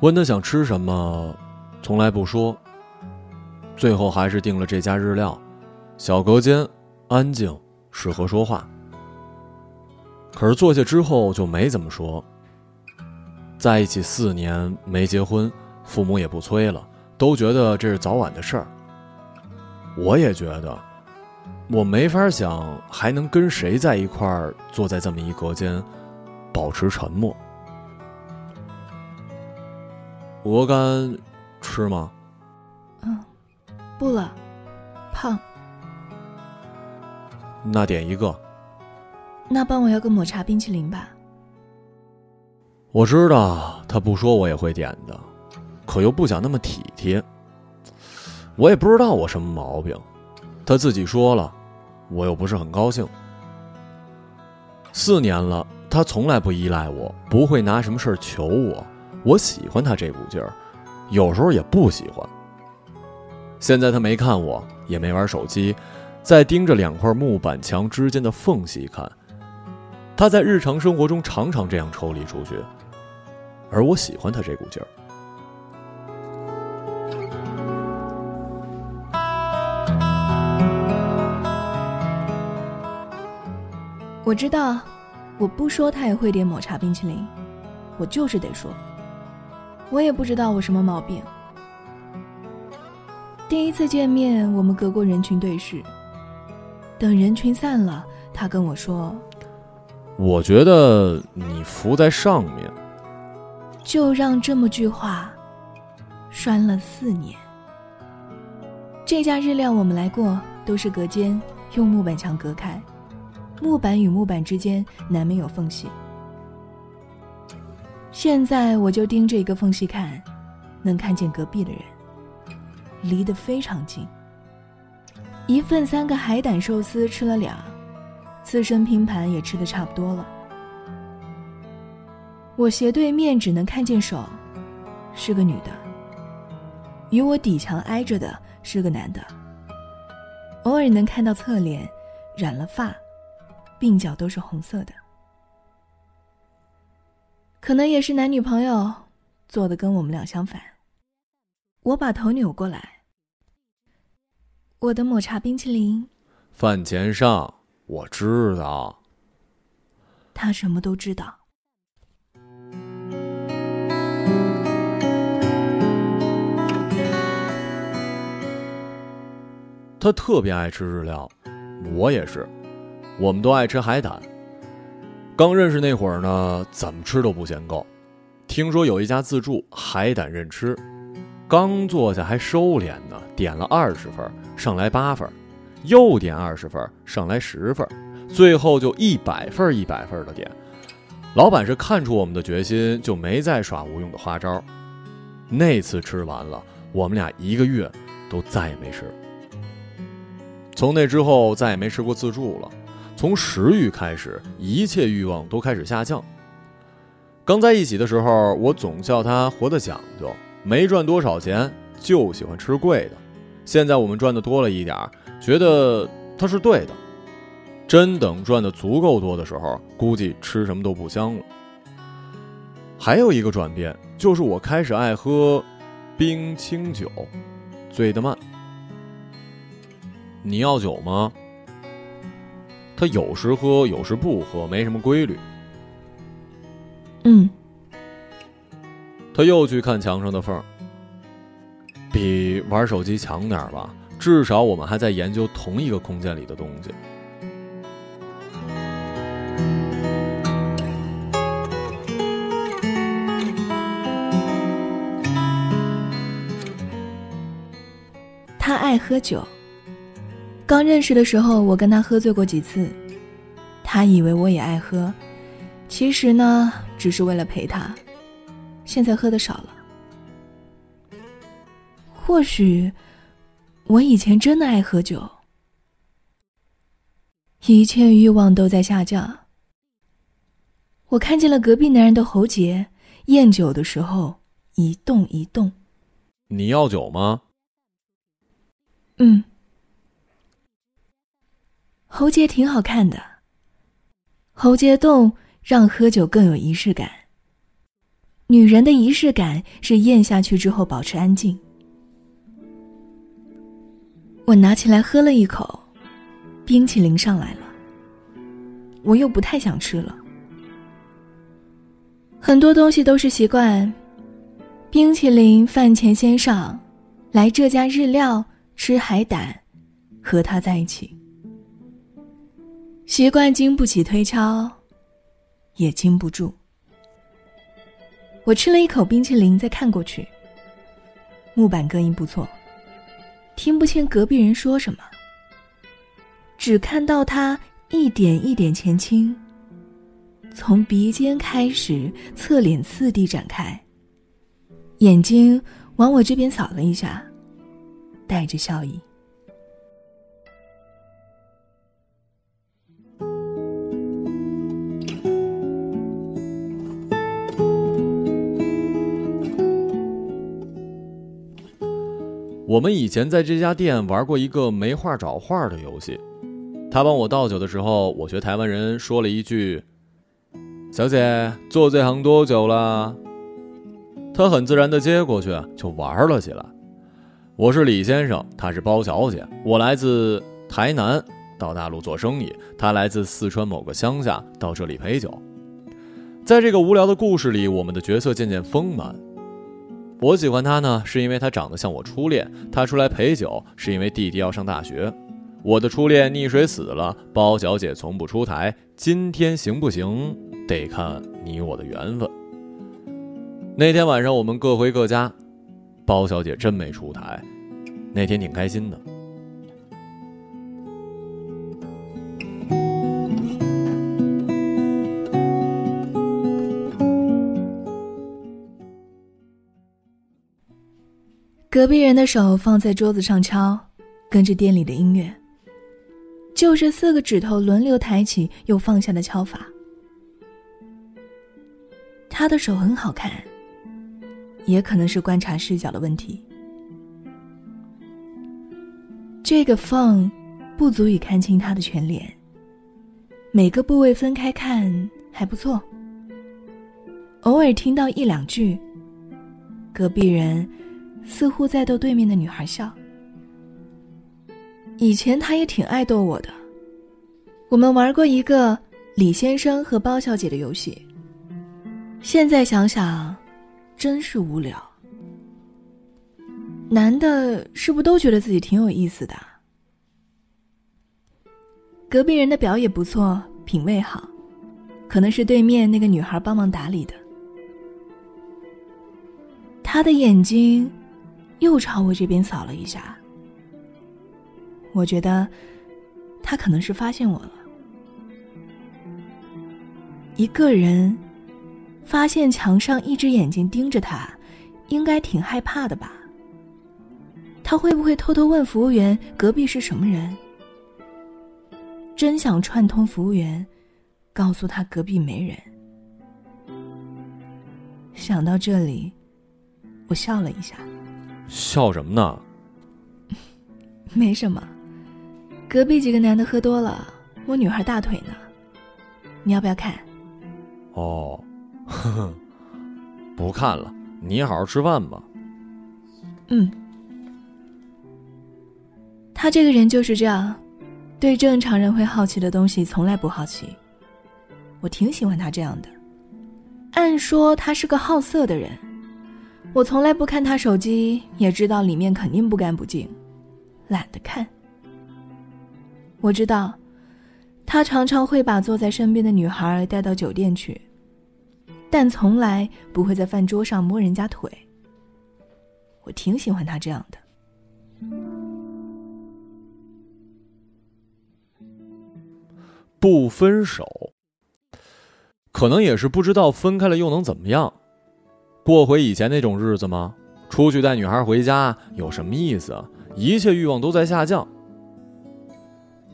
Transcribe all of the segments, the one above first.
问他想吃什么，从来不说。最后还是订了这家日料，小隔间，安静，适合说话。可是坐下之后就没怎么说。在一起四年没结婚，父母也不催了，都觉得这是早晚的事儿。我也觉得，我没法想还能跟谁在一块儿，坐在这么一隔间，保持沉默。鹅肝吃吗？嗯，不了，胖。那点一个。那帮我要个抹茶冰淇淋吧。我知道他不说我也会点的，可又不想那么体贴。我也不知道我什么毛病，他自己说了，我又不是很高兴。四年了，他从来不依赖我，不会拿什么事儿求我。我喜欢他这股劲儿，有时候也不喜欢。现在他没看我，也没玩手机，在盯着两块木板墙之间的缝隙看。他在日常生活中常常这样抽离出去，而我喜欢他这股劲儿。我知道，我不说他也会点抹茶冰淇淋，我就是得说。我也不知道我什么毛病。第一次见面，我们隔过人群对视。等人群散了，他跟我说：“我觉得你浮在上面。”就让这么句话，拴了四年。这家日料我们来过，都是隔间，用木板墙隔开，木板与木板之间难免有缝隙。现在我就盯着一个缝隙看，能看见隔壁的人，离得非常近。一份三个海胆寿司吃了俩，刺身拼盘也吃的差不多了。我斜对面只能看见手，是个女的。与我底墙挨着的是个男的。偶尔能看到侧脸，染了发，鬓角都是红色的。可能也是男女朋友，做的跟我们俩相反。我把头扭过来，我的抹茶冰淇淋。饭前上，我知道。他什么都知道。他特别爱吃日料，我也是，我们都爱吃海胆。刚认识那会儿呢，怎么吃都不嫌够。听说有一家自助海胆任吃，刚坐下还收敛呢，点了二十份，上来八份，又点二十份，上来十份，最后就一百份一百份的点。老板是看出我们的决心，就没再耍无用的花招。那次吃完了，我们俩一个月都再也没吃。从那之后，再也没吃过自助了。从食欲开始，一切欲望都开始下降。刚在一起的时候，我总笑他活得讲究，没赚多少钱就喜欢吃贵的。现在我们赚的多了一点觉得他是对的。真等赚的足够多的时候，估计吃什么都不香了。还有一个转变，就是我开始爱喝冰清酒，醉得慢。你要酒吗？他有时喝，有时不喝，没什么规律。嗯。他又去看墙上的缝比玩手机强点吧，至少我们还在研究同一个空间里的东西。他爱喝酒。刚认识的时候，我跟他喝醉过几次，他以为我也爱喝，其实呢，只是为了陪他。现在喝的少了，或许我以前真的爱喝酒，一切欲望都在下降。我看见了隔壁男人的喉结，咽酒的时候一动一动。你要酒吗？嗯。喉结挺好看的，喉结动让喝酒更有仪式感。女人的仪式感是咽下去之后保持安静。我拿起来喝了一口，冰淇淋上来了，我又不太想吃了。很多东西都是习惯，冰淇淋饭前先上，来这家日料吃海胆，和他在一起。习惯经不起推敲，也经不住。我吃了一口冰淇淋，再看过去，木板隔音不错。听不清隔壁人说什么，只看到他一点一点前倾，从鼻尖开始，侧脸次第展开，眼睛往我这边扫了一下，带着笑意。我们以前在这家店玩过一个没话找话的游戏，他帮我倒酒的时候，我学台湾人说了一句：“小姐，做这行多久了？”他很自然的接过去，就玩了起来。我是李先生，他是包小姐，我来自台南，到大陆做生意，他来自四川某个乡下，到这里陪酒。在这个无聊的故事里，我们的角色渐渐丰满。我喜欢他呢，是因为他长得像我初恋。他出来陪酒，是因为弟弟要上大学。我的初恋溺水死了，包小姐从不出台。今天行不行，得看你我的缘分。那天晚上我们各回各家，包小姐真没出台。那天挺开心的。隔壁人的手放在桌子上敲，跟着店里的音乐。就是四个指头轮流抬起又放下的敲法。他的手很好看，也可能是观察视角的问题。这个缝不足以看清他的全脸，每个部位分开看还不错。偶尔听到一两句，隔壁人。似乎在逗对面的女孩笑。以前他也挺爱逗我的，我们玩过一个李先生和包小姐的游戏。现在想想，真是无聊。男的是不都觉得自己挺有意思的？隔壁人的表也不错，品味好，可能是对面那个女孩帮忙打理的。他的眼睛。又朝我这边扫了一下，我觉得他可能是发现我了。一个人发现墙上一只眼睛盯着他，应该挺害怕的吧？他会不会偷偷问服务员隔壁是什么人？真想串通服务员，告诉他隔壁没人。想到这里，我笑了一下。笑什么呢？没什么，隔壁几个男的喝多了，摸女孩大腿呢。你要不要看？哦，呵呵，不看了，你好好吃饭吧。嗯，他这个人就是这样，对正常人会好奇的东西从来不好奇。我挺喜欢他这样的。按说他是个好色的人。我从来不看他手机，也知道里面肯定不干不净，懒得看。我知道，他常常会把坐在身边的女孩带到酒店去，但从来不会在饭桌上摸人家腿。我挺喜欢他这样的。不分手，可能也是不知道分开了又能怎么样。过回以前那种日子吗？出去带女孩回家有什么意思？一切欲望都在下降。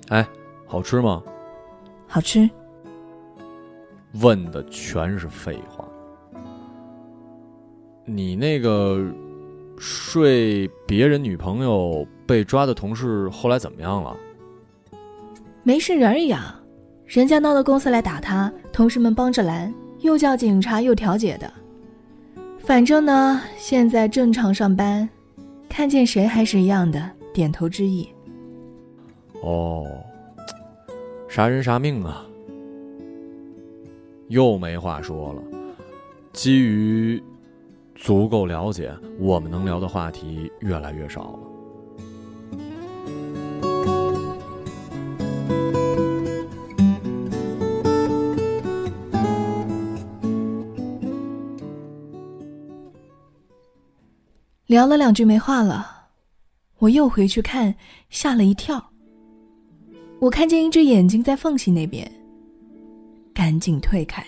哎，好吃吗？好吃。问的全是废话。你那个睡别人女朋友被抓的同事后来怎么样了？没事人呀，人家闹到公司来打他，同事们帮着拦，又叫警察又调解的。反正呢，现在正常上班，看见谁还是一样的点头之意。哦，啥人啥命啊！又没话说了。基于足够了解，我们能聊的话题越来越少了。聊了两句没话了，我又回去看，吓了一跳。我看见一只眼睛在缝隙那边，赶紧退开，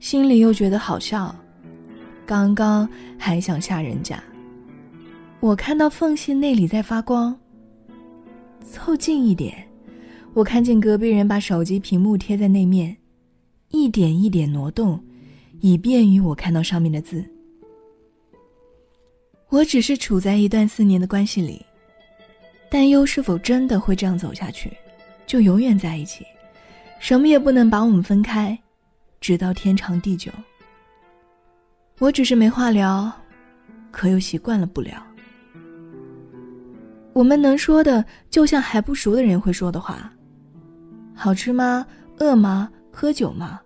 心里又觉得好笑。刚刚还想吓人家，我看到缝隙那里在发光。凑近一点，我看见隔壁人把手机屏幕贴在那面，一点一点挪动，以便于我看到上面的字。我只是处在一段四年的关系里，担忧是否真的会这样走下去，就永远在一起，什么也不能把我们分开，直到天长地久。我只是没话聊，可又习惯了不聊。我们能说的，就像还不熟的人会说的话：“好吃吗？饿吗？喝酒吗？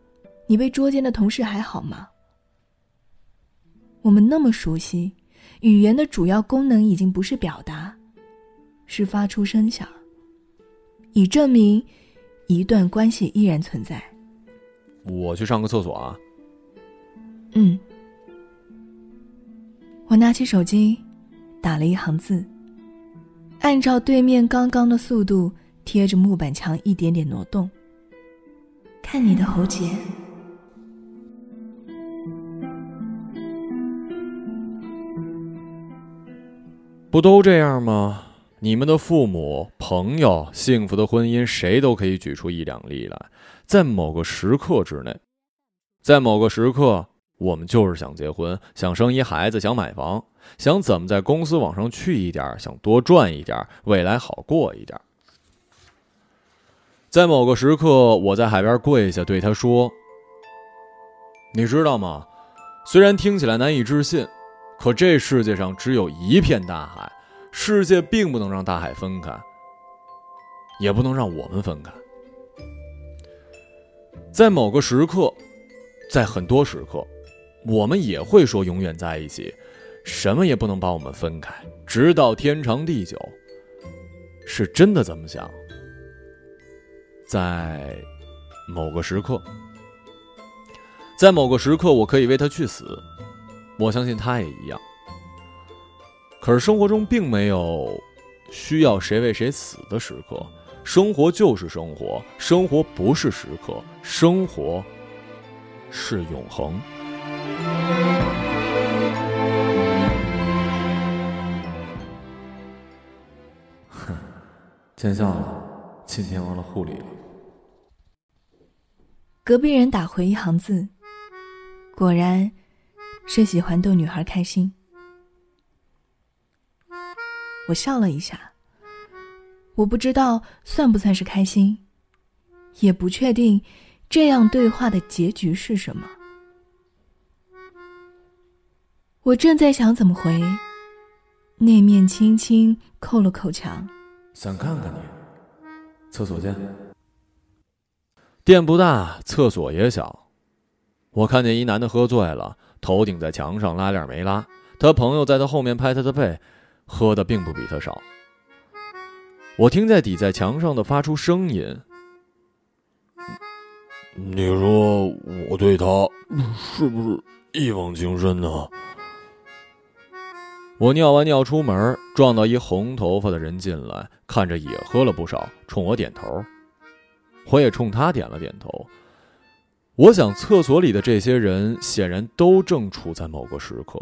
你被捉奸的同事还好吗？”我们那么熟悉。语言的主要功能已经不是表达，是发出声响，以证明一段关系依然存在。我去上个厕所啊。嗯。我拿起手机，打了一行字，按照对面刚刚的速度贴着木板墙一点点挪动。看你的喉结。不都这样吗？你们的父母、朋友、幸福的婚姻，谁都可以举出一两例来。在某个时刻之内，在某个时刻，我们就是想结婚，想生一孩子，想买房，想怎么在公司往上去一点，想多赚一点，未来好过一点。在某个时刻，我在海边跪下，对他说：“你知道吗？虽然听起来难以置信。”可这世界上只有一片大海，世界并不能让大海分开，也不能让我们分开。在某个时刻，在很多时刻，我们也会说永远在一起，什么也不能把我们分开，直到天长地久。是真的这么想。在某个时刻，在某个时刻，我可以为他去死。我相信他也一样。可是生活中并没有需要谁为谁死的时刻，生活就是生活，生活不是时刻，生活是永恒。哼，见笑了，今天忘了护理了。隔壁人打回一行字，果然。是喜欢逗女孩开心，我笑了一下。我不知道算不算是开心，也不确定这样对话的结局是什么。我正在想怎么回，那面轻轻扣了扣墙。想看看你，厕所见。店不大，厕所也小。我看见一男的喝醉了。头顶在墙上，拉链没拉。他朋友在他后面拍他的背，喝的并不比他少。我听见抵在墙上的发出声音：“你说我对他是不是一往情深呢？”我尿完尿出门，撞到一红头发的人进来，看着也喝了不少，冲我点头。我也冲他点了点头。我想，厕所里的这些人显然都正处在某个时刻。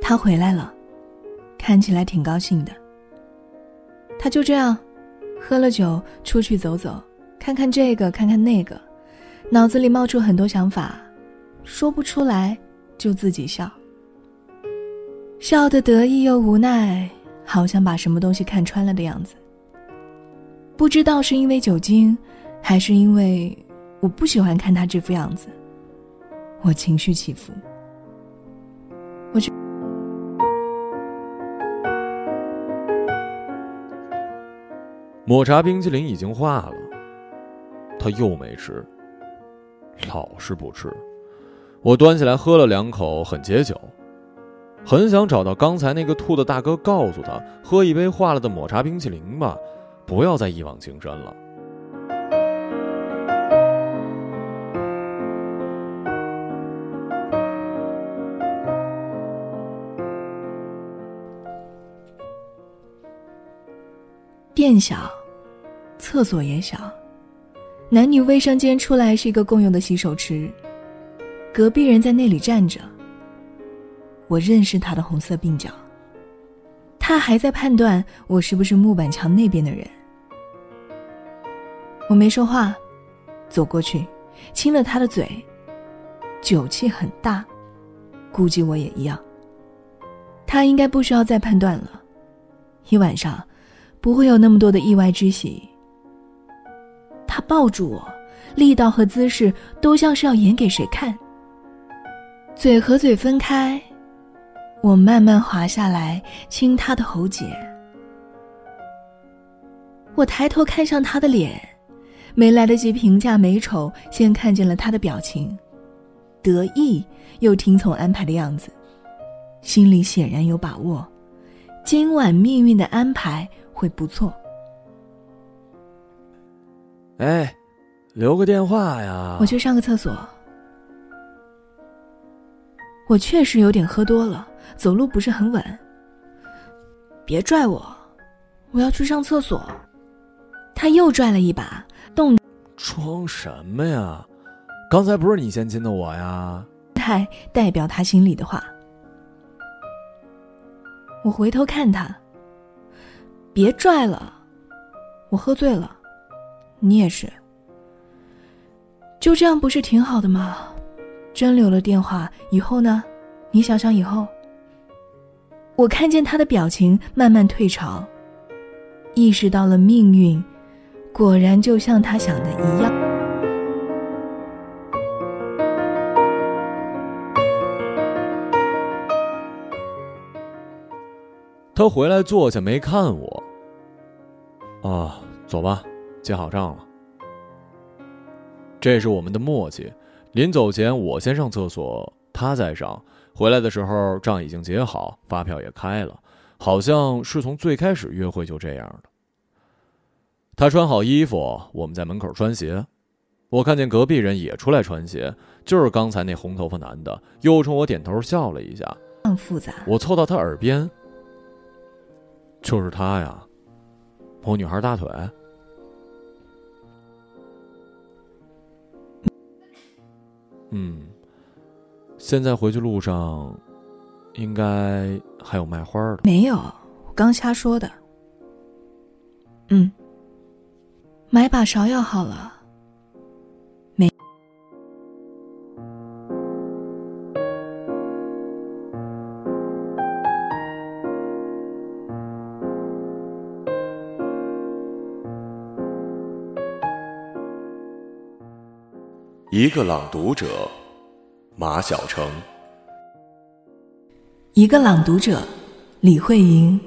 他回来了，看起来挺高兴的。他就这样，喝了酒出去走走，看看这个，看看那个，脑子里冒出很多想法，说不出来，就自己笑，笑得得意又无奈，好像把什么东西看穿了的样子。不知道是因为酒精，还是因为我不喜欢看他这副样子，我情绪起伏。我觉抹茶冰淇淋已经化了，他又没吃，老是不吃。我端起来喝了两口，很解酒，很想找到刚才那个吐的大哥，告诉他喝一杯化了的抹茶冰淇淋吧，不要再一往情深了。店小，厕所也小，男女卫生间出来是一个共用的洗手池。隔壁人在那里站着。我认识他的红色鬓角。他还在判断我是不是木板墙那边的人。我没说话，走过去，亲了他的嘴，酒气很大，估计我也一样。他应该不需要再判断了，一晚上不会有那么多的意外之喜。他抱住我，力道和姿势都像是要演给谁看。嘴和嘴分开，我慢慢滑下来亲他的喉结。我抬头看向他的脸，没来得及评价美丑，先看见了他的表情，得意又听从安排的样子，心里显然有把握，今晚命运的安排会不错。哎，留个电话呀！我去上个厕所。我确实有点喝多了，走路不是很稳。别拽我，我要去上厕所。他又拽了一把，动。装什么呀？刚才不是你先亲的我呀？太代表他心里的话。我回头看他。别拽了，我喝醉了，你也是。就这样不是挺好的吗？真留了电话以后呢？你想想以后。我看见他的表情慢慢退潮，意识到了命运，果然就像他想的一样。他回来坐下没看我。啊，走吧，结好账了。这是我们的默契。临走前，我先上厕所，他再上。回来的时候，账已经结好，发票也开了，好像是从最开始约会就这样的。他穿好衣服，我们在门口穿鞋。我看见隔壁人也出来穿鞋，就是刚才那红头发男的，又冲我点头笑了一下。很复杂。我凑到他耳边：“就是他呀，摸女孩大腿。”嗯，现在回去路上，应该还有卖花的。没有，我刚瞎说的。嗯，买把芍药好了。一个朗读者，马晓成。一个朗读者，李慧莹。